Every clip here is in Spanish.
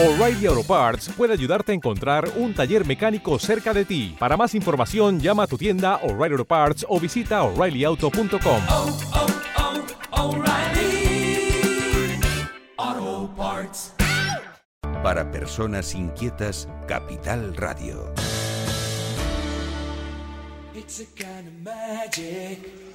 O'Reilly Auto Parts puede ayudarte a encontrar un taller mecánico cerca de ti. Para más información, llama a tu tienda O'Reilly Auto Parts o visita oreillyauto.com. oh, oh, Parts. Para personas inquietas, Capital Radio. It's a kind of magic.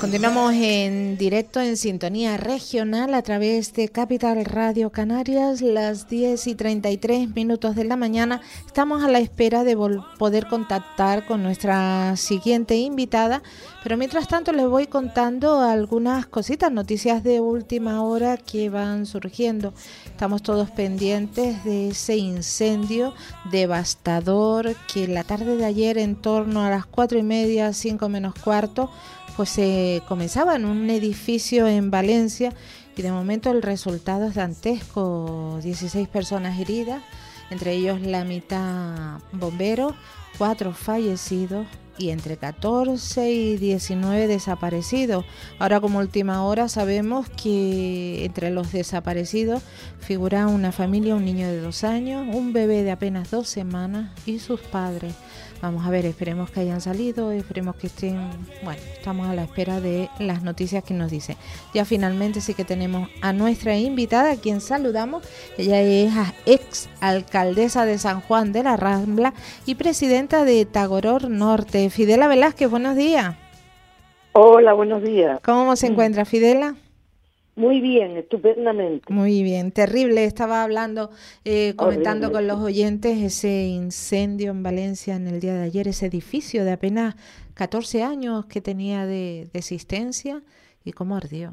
Continuamos en directo en sintonía regional a través de Capital Radio Canarias, las 10 y 33 minutos de la mañana. Estamos a la espera de poder contactar con nuestra siguiente invitada, pero mientras tanto les voy contando algunas cositas, noticias de última hora que van surgiendo. Estamos todos pendientes de ese incendio devastador que la tarde de ayer en torno a las cuatro y media, cinco menos cuarto, pues se comenzaba en un edificio en Valencia y de momento el resultado es dantesco, 16 personas heridas, entre ellos la mitad bomberos, cuatro fallecidos y entre 14 y 19 desaparecidos. Ahora como última hora sabemos que entre los desaparecidos figura una familia, un niño de dos años, un bebé de apenas dos semanas y sus padres. Vamos a ver, esperemos que hayan salido, esperemos que estén, bueno, estamos a la espera de las noticias que nos dicen. Ya finalmente sí que tenemos a nuestra invitada, a quien saludamos. Ella es ex alcaldesa de San Juan de la Rambla y presidenta de Tagoror Norte. Fidela Velázquez, buenos días. Hola, buenos días. ¿Cómo se encuentra Fidela? Muy bien, estupendamente. Muy bien, terrible. Estaba hablando, eh, comentando Horrible, con los oyentes ese incendio en Valencia en el día de ayer, ese edificio de apenas 14 años que tenía de, de existencia y cómo ardió.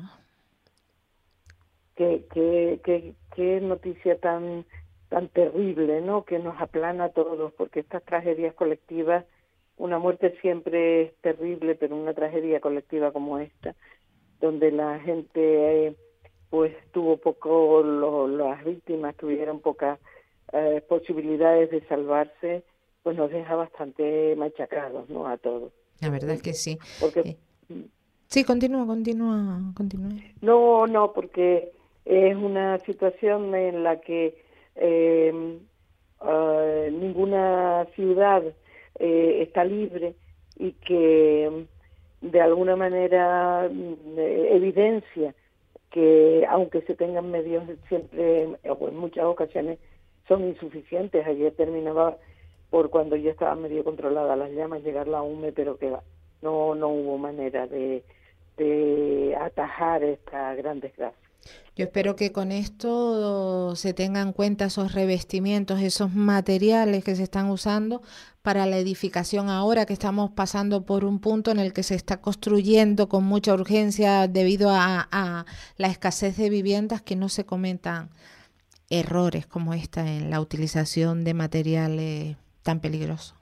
Qué, qué, qué, qué noticia tan, tan terrible, ¿no? Que nos aplana a todos, porque estas tragedias colectivas, una muerte siempre es terrible, pero una tragedia colectiva como esta, donde la gente, eh, pues, tuvo poco, lo- las víctimas tuvieron pocas eh, posibilidades de salvarse, pues nos deja bastante machacados, ¿no? A todos. La verdad es que sí. Porque Eh, Sí, continúa, continúa, continúa. No, no, porque es una situación en la que eh, ah, ninguna ciudad eh, está libre y que de alguna manera mm, evidencia que aunque se tengan medios siempre o en muchas ocasiones son insuficientes. Ayer terminaba por cuando ya estaba medio controlada las llamas llegar la UME, pero que no no hubo manera de de atajar esta gran desgracia. Yo espero que con esto se tengan en cuenta esos revestimientos, esos materiales que se están usando para la edificación ahora que estamos pasando por un punto en el que se está construyendo con mucha urgencia debido a, la escasez de viviendas que no se cometan errores como esta en la utilización de materiales tan peligrosos.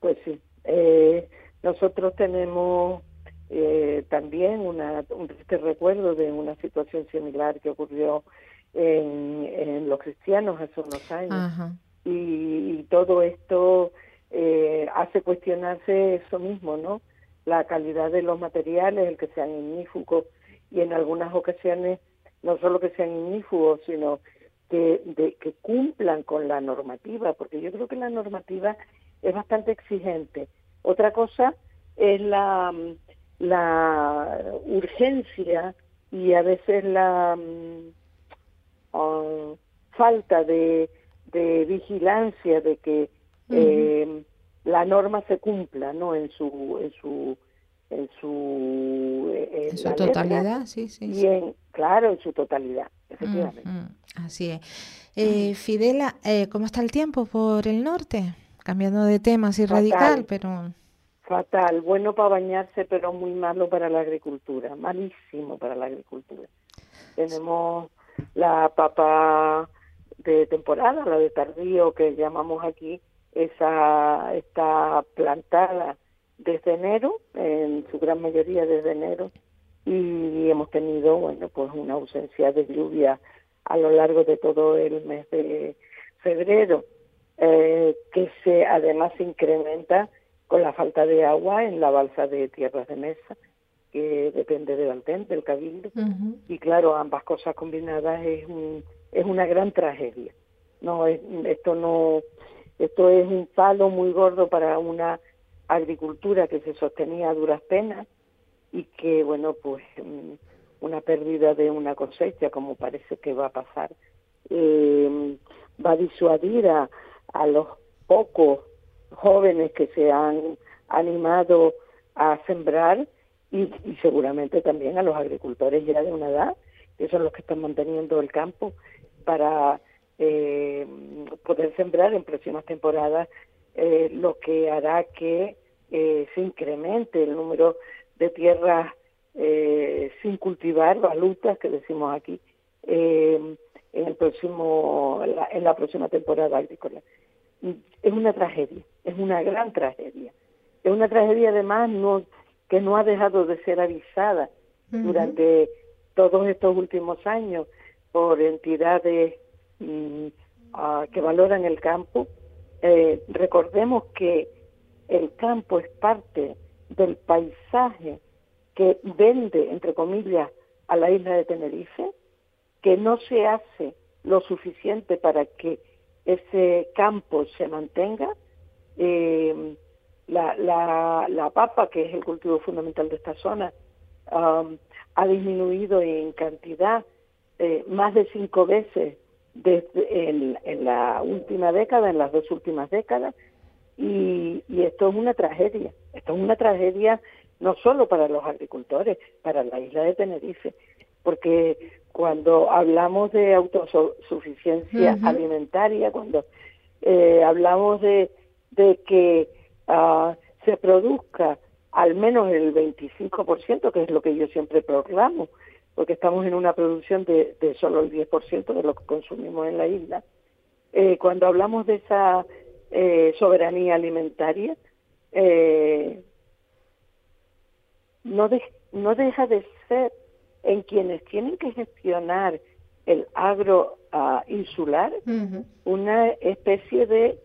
Pues sí, eh, nosotros tenemos eh, también una, un triste recuerdo de una situación similar que ocurrió en, en los cristianos hace unos años. Ajá. y, y todo esto eh, hace cuestionarse eso mismo, ¿no? La calidad de los materiales, el que sean ignífugos y en algunas ocasiones no solo que sean ignífugos, sino que, de, que cumplan con la normativa, porque yo creo que la normativa es bastante exigente. Otra cosa es la, la urgencia y a veces la mm, falta de, de vigilancia de que eh, la norma se cumpla no en su en su en su eh, En su la letra totalidad, sí, sí. y sí. en claro en su totalidad efectivamente así es. Eh, Fidela, eh, ¿cómo está el tiempo por el norte? Cambiando de tema así radical, pero fatal bueno para bañarse pero muy malo para la agricultura malísimo para la agricultura. Tenemos la papa de temporada la de tardío que llamamos aquí esa está plantada desde enero en su gran mayoría desde enero y hemos tenido bueno pues una ausencia de lluvia a lo largo de todo el mes de febrero eh, que se además incrementa con la falta de agua en la balsa de tierras de mesa que depende del Alten, del Cabildo, y claro, ambas cosas combinadas es, un, es una gran tragedia. No, es, esto no, esto es un palo muy gordo para una agricultura que se sostenía a duras penas y que, bueno, pues mm, una pérdida de una cosecha, como parece que va a pasar, eh, va a disuadir a, a los pocos jóvenes que se han animado a sembrar y, seguramente también a los agricultores ya de una edad, que son los que están manteniendo el campo para eh, poder sembrar en próximas temporadas, eh, lo que hará que eh, se incremente el número de tierras sin cultivar, balutas que decimos aquí, en el próximo, en la próxima temporada agrícola. Es una tragedia, es una gran tragedia. Es una tragedia además no que no ha dejado de ser avisada durante todos estos últimos años por entidades mm, ah, que valoran el campo. Eh, recordemos que el campo es parte del paisaje que vende, entre comillas, a la isla de Tenerife, que no se hace lo suficiente para que ese campo se mantenga. Eh, la, la, la papa, que es el cultivo fundamental de esta zona, um, ha disminuido en cantidad eh, más de cinco veces desde en, en, la última década, en las dos últimas décadas, y, y esto es una tragedia. Esto es una tragedia no solo para los agricultores, para la isla de Tenerife, porque cuando hablamos de autosuficiencia alimentaria, cuando eh, hablamos de, de que Ah, se produzca al menos el 25%, que es lo que yo siempre proclamo, porque estamos en una producción de, solo el 10% de lo que consumimos en la isla. Eh, cuando hablamos de esa eh, soberanía alimentaria, eh, no, no deja de ser en quienes tienen que gestionar el agro ah, insular una especie de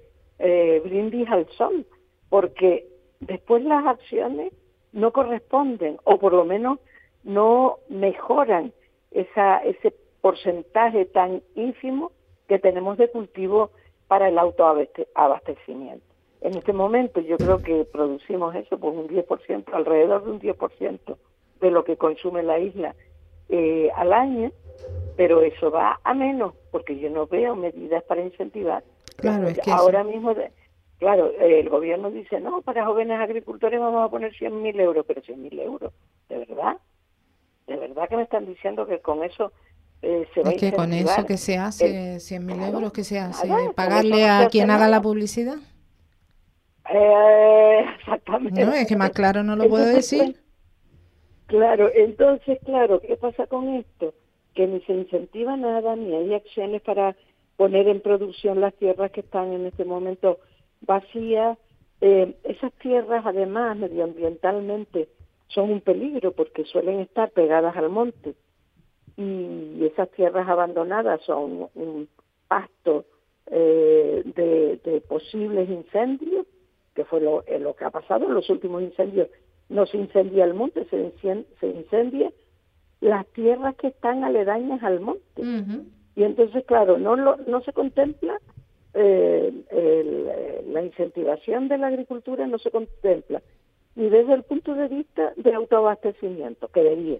brindis al sol, porque después las acciones no corresponden o por lo menos no mejoran esa, ese porcentaje tan ínfimo que tenemos de cultivo para el autoabastecimiento. En este momento yo creo que producimos eso por un 10%, alrededor de un 10% de lo que consume la isla eh, al año, pero eso va a menos porque yo no veo medidas para incentivar. Claro, es que ahora mismo Claro, el gobierno dice, no, para jóvenes agricultores vamos a poner 100.000 euros, pero 100.000 euros, ¿de verdad? ¿De verdad que me están diciendo que con eso eh, se va es que con eso que se hace, 100.000 euros que se hace, pagarle a quien haga la publicidad. Eh, exactamente. No, es que más claro no lo puedo decir. Claro, entonces, claro, ¿qué pasa con esto? Que ni se incentiva nada, ni hay acciones para poner en producción las tierras que están en este momento vacías. Eh, esas tierras, además, medioambientalmente, son un peligro porque suelen estar pegadas al monte y esas tierras abandonadas son un pasto eh, de, posibles incendios, que fue eh, lo que ha pasado en los últimos incendios. No se incendia el monte, se, se incendia las tierras que están aledañas al monte. Y entonces, claro, no, lo, no se contempla eh, eh, la incentivación de la agricultura no se contempla ni desde el punto de vista de autoabastecimiento, que debería,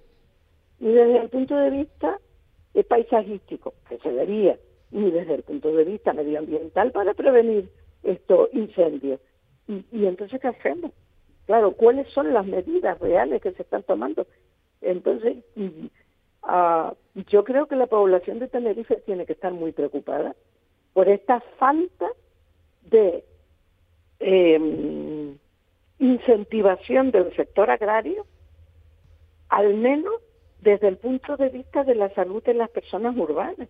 ni desde el punto de vista eh, paisajístico, que se debería, ni desde el punto de vista medioambiental para prevenir estos incendios. Y, entonces, ¿qué hacemos? Claro, ¿cuáles son las medidas reales que se están tomando? Entonces, uh, yo creo que la población de Tenerife tiene que estar muy preocupada por esta falta de em, incentivación del sector agrario, al menos desde el punto de vista de la salud de las personas urbanas.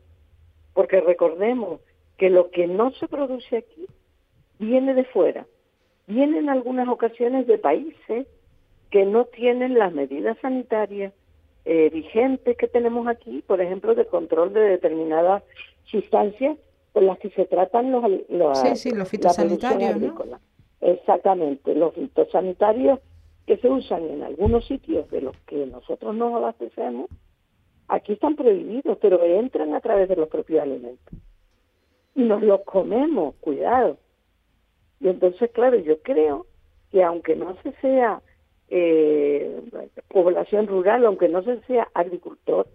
Porque recordemos que lo que no se produce aquí viene de fuera, viene en algunas ocasiones de países que no tienen las medidas sanitarias eh, vigentes que tenemos aquí, por ejemplo, de control de determinadas sustancias con las que se tratan los, los, sí, sí, los fitosanitarios, Exactamente, los fitosanitarios que se usan en algunos sitios de los que nosotros nos abastecemos, aquí están prohibidos, pero entran a través de los propios alimentos. Y nos los comemos, cuidado. Y entonces, claro, yo creo que aunque no se sea eh, población rural, aunque no se sea agricultor,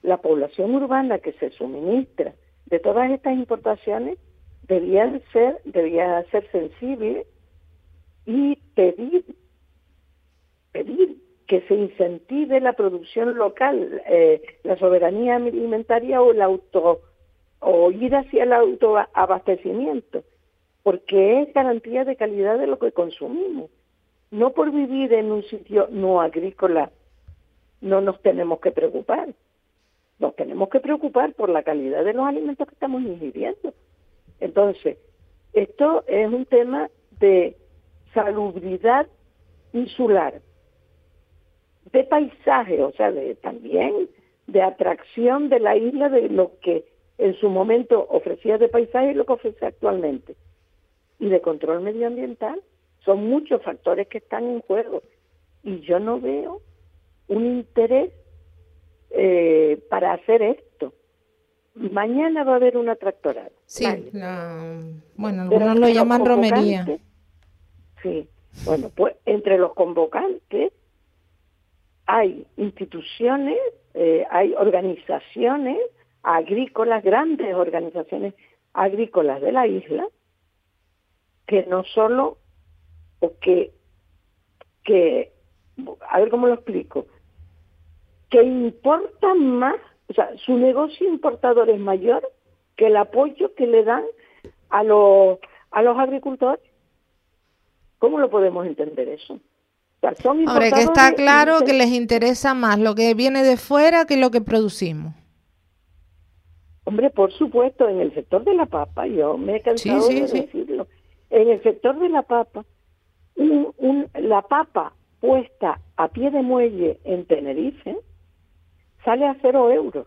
la población urbana que se suministra de todas estas importaciones debía ser, debía ser sensible y pedir, pedir que se incentive la producción local, eh, la soberanía alimentaria o el auto o ir hacia el autoabastecimiento, porque es garantía de calidad de lo que consumimos. No por vivir en un sitio no agrícola no nos tenemos que preocupar. Nos tenemos que preocupar por la calidad de los alimentos que estamos ingiriendo. Entonces, esto es un tema de salubridad insular, de paisaje, o sea, de también de atracción de la isla de lo que en su momento ofrecía de paisaje y lo que ofrece actualmente. Y de control medioambiental. Son muchos factores que están en juego. Y yo no veo un interés eh, para hacer esto. Mañana va a haber una tractorada. Sí, bueno, algunos lo llaman romería. Sí, bueno, pues entre los convocantes hay instituciones, eh, hay organizaciones agrícolas, grandes organizaciones agrícolas de la isla, que no solo, o que, que, a ver cómo lo explico, que importan más, o sea, su negocio importador es mayor que el apoyo que le dan a los, a los agricultores. ¿Cómo lo podemos entender eso? Ahora que está claro que les interesa más lo que viene de fuera que lo que producimos. Hombre, por supuesto, en el sector de la papa, yo me he cansado de decirlo, en el sector de la papa, la papa puesta a pie de muelle en Tenerife sale a cero euros,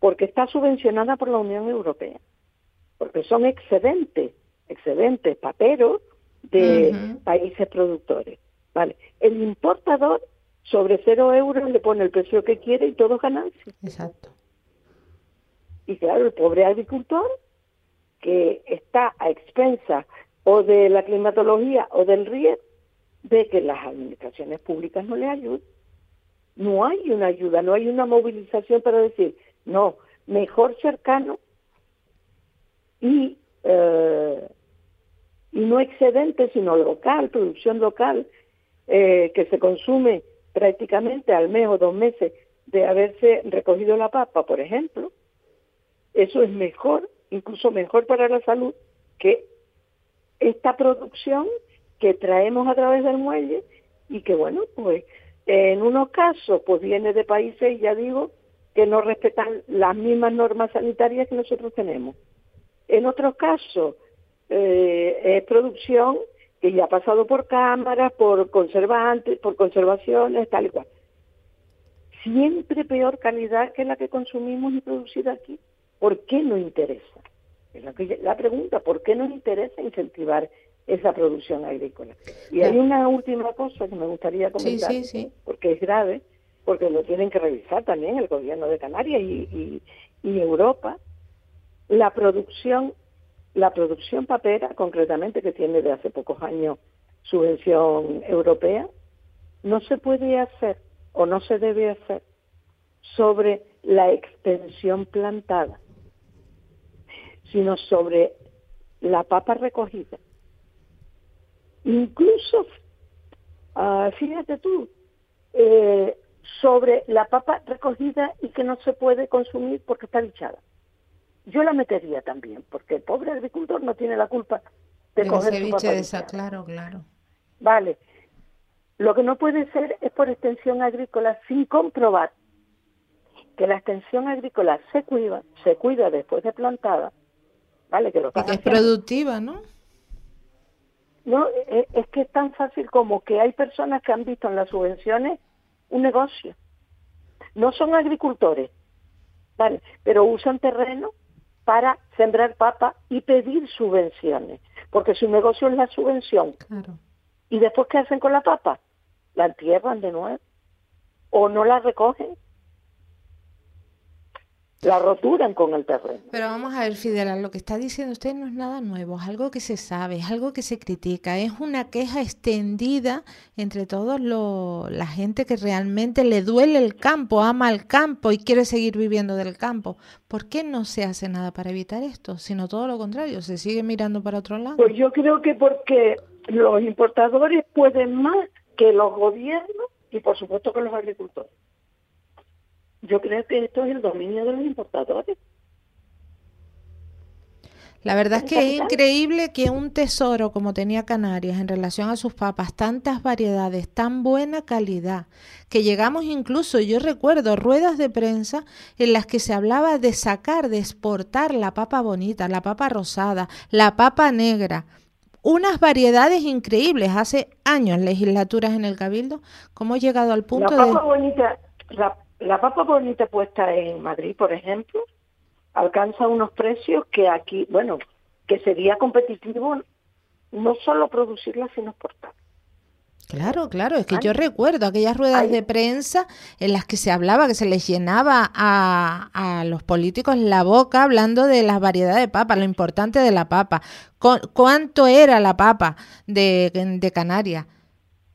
porque está subvencionada por la Unión Europea, porque son excedentes, excedentes paperos de países productores. Vale, el importador sobre cero euros le pone el precio que quiere y todo ganancia. Exacto. Y claro, el pobre agricultor que está a expensas o de la climatología o del riesgo de que las administraciones públicas no le ayuden. No hay una ayuda, no hay una movilización para decir, no, mejor cercano y, eh, y no excedente, sino local, producción local, eh, que se consume prácticamente al mes o dos meses de haberse recogido la papa, por ejemplo, eso es mejor, incluso mejor para la salud que esta producción que traemos a través del muelle y que bueno, pues en unos casos pues viene de países, ya digo, que no respetan las mismas normas sanitarias que nosotros tenemos. En otros casos eh, es producción que ya ha pasado por cámaras, por conservantes, por conservaciones, tal y cual. Siempre peor calidad que la que consumimos y producida aquí. ¿Por qué no interesa? Es la, la pregunta, ¿por qué no interesa incentivar esa producción agrícola? Y hay una última cosa que me gustaría comentar, porque es grave, porque lo tienen que revisar también el gobierno de Canarias y, y Europa, la producción la producción papera, concretamente, que tiene de hace pocos años subvención europea, no se puede hacer o no se debe hacer sobre la extensión plantada, sino sobre la papa recogida. Incluso, ah, fíjate tú, eh, sobre la papa recogida y que no se puede consumir porque está bichada yo la metería también, porque el pobre agricultor no tiene la culpa de, coger su de esa, claro, claro. Vale. Lo que no puede ser es por extensión agrícola sin comprobar que la extensión agrícola se cuida, se cuida después de plantada, ¿vale? Que, lo que es productiva, ¿no? No, es, e, es que es tan fácil como que hay personas que han visto en las subvenciones un negocio. No son agricultores, ¿vale? Pero usan terreno para sembrar papa y pedir subvenciones, porque su negocio es la subvención. ¿Y después qué hacen con la papa? La entierran de nuevo. O no la recogen la roturan con el terreno. Pero vamos a ver, Fidel, lo que está diciendo usted no es nada nuevo, es algo que se sabe, es algo que se critica, es una queja extendida entre todos la gente que realmente le duele el campo, ama el campo y quiere seguir viviendo del campo. ¿Por qué no se hace nada para evitar esto? Sino todo lo contrario, se sigue mirando para otro lado. Pues yo creo que porque los importadores pueden más que los gobiernos y por supuesto que los agricultores. Yo creo que esto es el dominio de los importadores. La verdad es que es increíble que un tesoro como tenía Canarias en relación a sus papas, tantas variedades, tan buena calidad, que llegamos incluso, yo recuerdo ruedas de prensa en las que se hablaba de sacar, de exportar la papa bonita, la papa rosada, la papa negra, unas variedades increíbles. Hace años legislaturas en el Cabildo, ¿cómo he llegado al punto la papa bonita, la la papa bonita puesta en Madrid, por ejemplo, alcanza unos precios que aquí, bueno, que sería competitivo no solo producirla, sino exportarla. Claro, claro, es que yo recuerdo aquellas ruedas de prensa en las que se hablaba, que se les llenaba a, a, los políticos la boca hablando de la variedad de papa, lo importante de la papa, cuánto era la papa de, de Canarias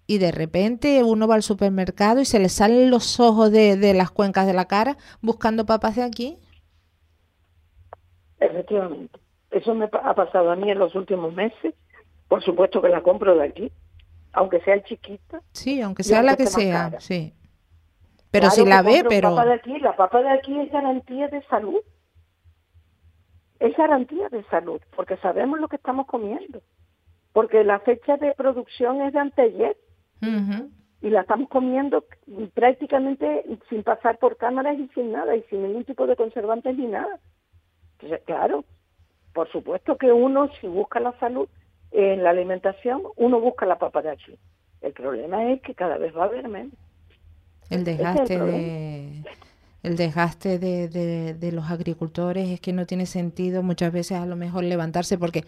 y de repente uno va al supermercado y se le salen los ojos de, las cuencas de la cara buscando papas de aquí. Efectivamente. Eso me ha pasado a mí en los últimos meses. Por supuesto que la compro de aquí, aunque sea chiquita. Sí, aunque sea la que sea, sí. Pero si la ve, pero... Papa de aquí, la papa de aquí es garantía de salud. Es garantía de salud, porque sabemos lo que estamos comiendo. Porque la fecha de producción es de anteayer y la estamos comiendo prácticamente sin pasar por cámaras y sin nada, y sin ningún tipo de conservantes ni nada. Entonces, claro, por supuesto que uno, si busca la salud en la alimentación, uno busca la papa de aquí. El problema es que cada vez va a haber menos. El desgaste de el desgaste de, de, los agricultores es que no tiene sentido muchas veces a lo mejor levantarse porque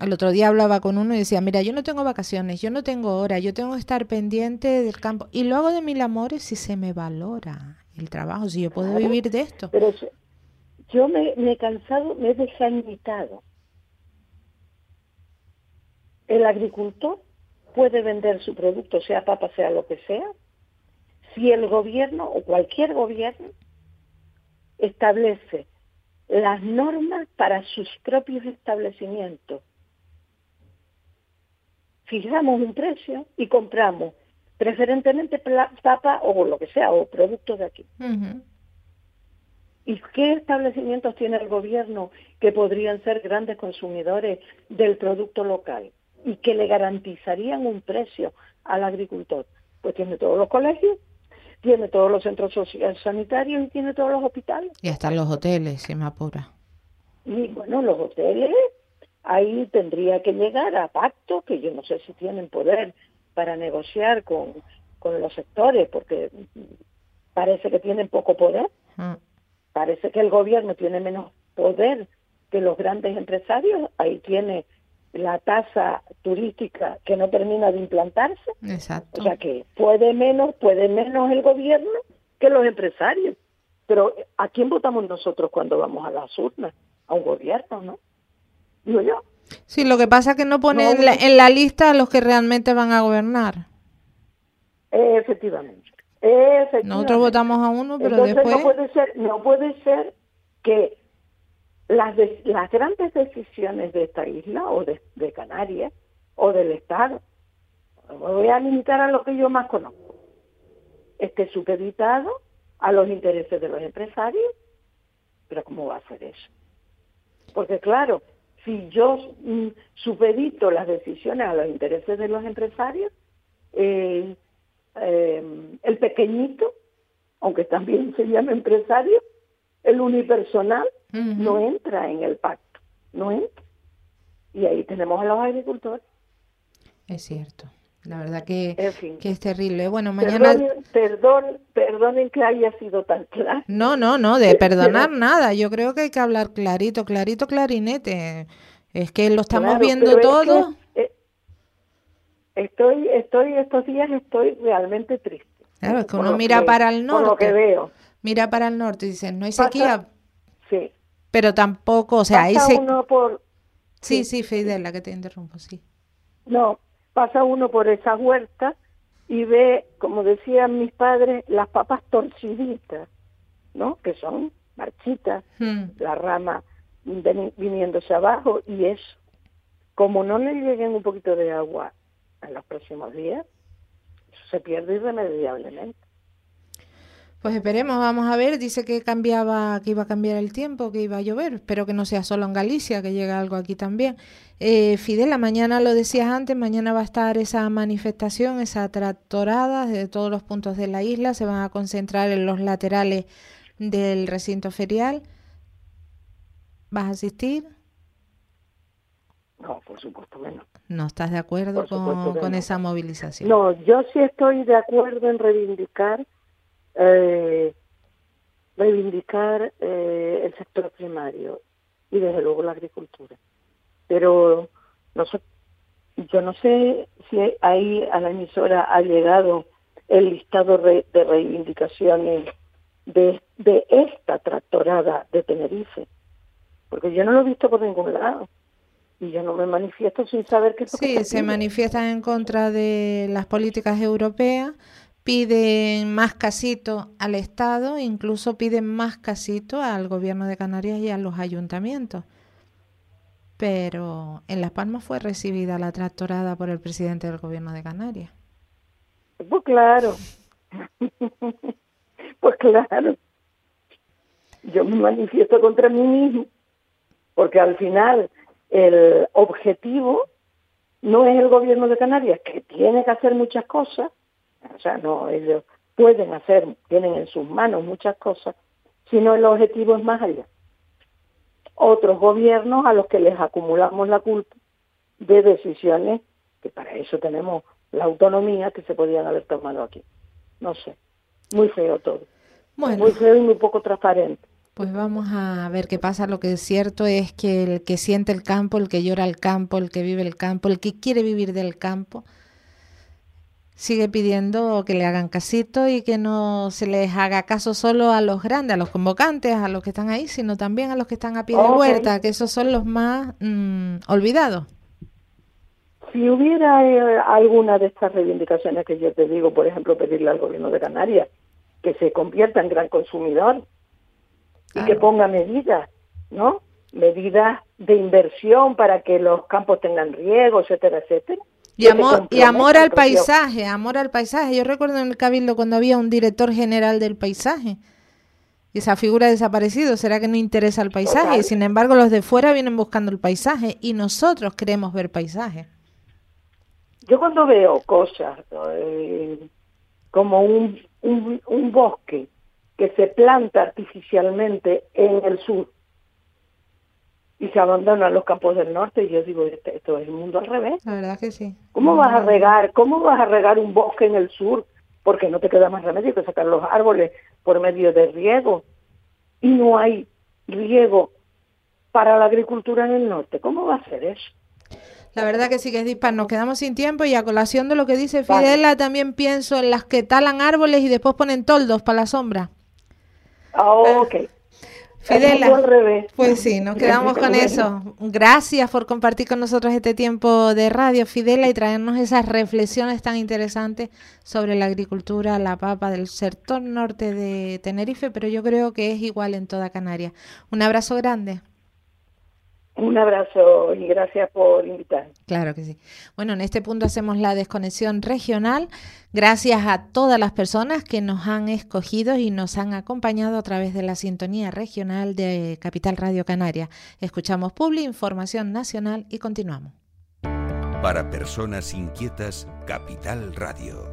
el otro día hablaba con uno y decía, mira, yo no tengo vacaciones, yo no tengo hora, yo tengo que estar pendiente del campo y lo hago de mil amores si se me valora el trabajo, si yo puedo vivir de esto. Pero yo me, me he cansado, me he desanitado. El agricultor puede vender su producto, sea papa, sea lo que sea, si el gobierno o cualquier gobierno establece las normas para sus propios establecimientos. Fijamos un precio y compramos preferentemente papa o lo que sea, o productos de aquí. ¿Y qué establecimientos tiene el gobierno que podrían ser grandes consumidores del producto local y que le garantizarían un precio al agricultor? Pues tiene todos los colegios, tiene todos los centros sanitarios y tiene todos los hospitales. Y hasta los hoteles, si me apura. Y bueno, los hoteles, ahí tendría que llegar a pactos, que yo no sé si tienen poder para negociar con, con los sectores, porque parece que tienen poco poder. Mm. Parece que el gobierno tiene menos poder que los grandes empresarios. Ahí tiene la tasa turística que no termina de implantarse. Exacto. O sea que puede menos, puede menos el gobierno que los empresarios. Pero ¿a quién votamos nosotros cuando vamos a las urnas? A un gobierno, ¿no? Digo yo. Sí, lo que pasa es que no pone en, la, lista a los que realmente van a gobernar. Efectivamente. Nosotros votamos a uno, pero después... No puede ser, no puede ser que las, las grandes decisiones de esta isla o de, Canarias o del Estado, me voy a limitar a lo que yo más conozco, esté supeditado a los intereses de los empresarios, pero ¿cómo va a ser eso? Porque claro, si yo mm, supedito las decisiones a los intereses de los empresarios, el pequeñito, aunque también se llama empresario, el unipersonal, no entra en el pacto, no entra. Y ahí tenemos a los agricultores. Es cierto. La verdad que, que es terrible. Bueno, mañana... Perdonen, perdonen que haya sido tan claro. No, no, no, de perdonar nada. Yo creo que hay que hablar clarito, clarito, clarinete. Es que lo estamos viendo todo. Es, Estoy, estoy, estos días estoy realmente triste. Claro, es que uno mira que- para el Por lo que norte, veo. mira para el norte y dice, no hay Pasa- sequía, Sí. Pero tampoco, o sea, pasa se- uno por, Sí, sí, Fidela, que te interrumpo, sí. no, pasa uno por esas huertas y ve, como decían mis padres, las papas torciditas, ¿no? Que son marchitas, Hmm. la rama viniéndose abajo y eso. Como no le lleguen un poquito de agua en los próximos días, eso se pierde irremediablemente. Pues esperemos, vamos a ver, dice que cambiaba, que iba a cambiar el tiempo, que iba a llover, espero que no sea solo en Galicia, que llegue algo aquí también. Eh, Fidela, mañana lo decías antes, mañana va a estar esa manifestación, esa tractorada de todos los puntos de la isla, se van a concentrar en los laterales del recinto ferial. ¿Vas a asistir? No, por supuesto que no. ¿No estás de acuerdo con, que con no. esa movilización? No, yo sí estoy de acuerdo en reivindicar eh, reivindicar eh, el sector primario y desde luego la agricultura. Pero no sé, yo no sé si ahí a la emisora ha llegado el listado re- de reivindicaciones de, de esta tractorada de Tenerife, porque yo no lo he visto por ningún lado y yo no me manifiesto sin saber qué es lo que Sí, se se manifiestan en contra de las políticas europeas, piden más casito al Estado, incluso piden más casito al gobierno de Canarias y a los ayuntamientos. Pero en Las Palmas fue recibida la tractorada por el presidente del gobierno de Canarias. Pues claro. pues claro. Yo me manifiesto contra mí mismo, porque al final el objetivo no es el gobierno de Canarias, que tiene que hacer muchas cosas, o sea, no, ellos pueden hacer, tienen en sus manos muchas cosas, sino el objetivo es más allá. Otros gobiernos a los que les acumulamos la culpa de decisiones que para eso tenemos la autonomía que se podían haber tomado aquí. No sé, muy feo todo. Bueno, Muy feo y muy poco transparente. pues vamos a ver qué pasa. Lo que es cierto es que el que siente el campo, el que llora el campo, el que vive el campo, el que quiere vivir del campo, sigue pidiendo que le hagan casito y que no se les haga caso solo a los grandes, a los convocantes, a los que están ahí, sino también a los que están a pie de Ok. huerta, que esos son los más mm, olvidados. Si hubiera eh, alguna de estas reivindicaciones que yo te digo, por ejemplo, pedirle al gobierno de Canarias que se convierta en gran consumidor y que ponga medidas, ¿no? Medidas de inversión para que los campos tengan riego, etcétera, etcétera. Y amor, y amor al paisaje, amor al paisaje. Yo recuerdo en el Cabildo cuando había un director general del paisaje. Y esa figura ha desaparecido. ¿Será que no interesa el paisaje? Total. Sin embargo los de fuera vienen buscando el paisaje y nosotros queremos ver paisaje. Yo cuando veo cosas eh, como un, un, un bosque que se planta artificialmente en el sur y se abandonan los campos del norte, yo digo, este- esto es el mundo al revés. La verdad que sí. ¿Cómo vas a regar? ¿Cómo vas a regar un bosque en el sur? Porque no te queda más remedio que sacar los árboles por medio de riego. Y no hay riego para la agricultura en el norte. ¿Cómo va a ser eso? La verdad que sí que es dispar. Nos quedamos sin tiempo y a colación de lo que dice Vale. Fidela también pienso en las que talan árboles y después ponen toldos para la sombra. Ah, ok. Fidela. al revés. Pues sí, nos quedamos con eso. Gracias por compartir con nosotros este tiempo de radio, Fidela, y traernos esas reflexiones tan interesantes sobre la agricultura, la papa del sector norte de Tenerife, pero yo creo que es igual en toda Canarias. Un abrazo grande. Un abrazo y gracias por invitarme. Claro que sí. Bueno, en este punto hacemos la desconexión regional. Gracias a todas las personas que nos han escogido y nos han acompañado a través de la sintonía regional de Capital Radio Canaria. Escuchamos Publi, información nacional y continuamos. Para personas inquietas, Capital Radio.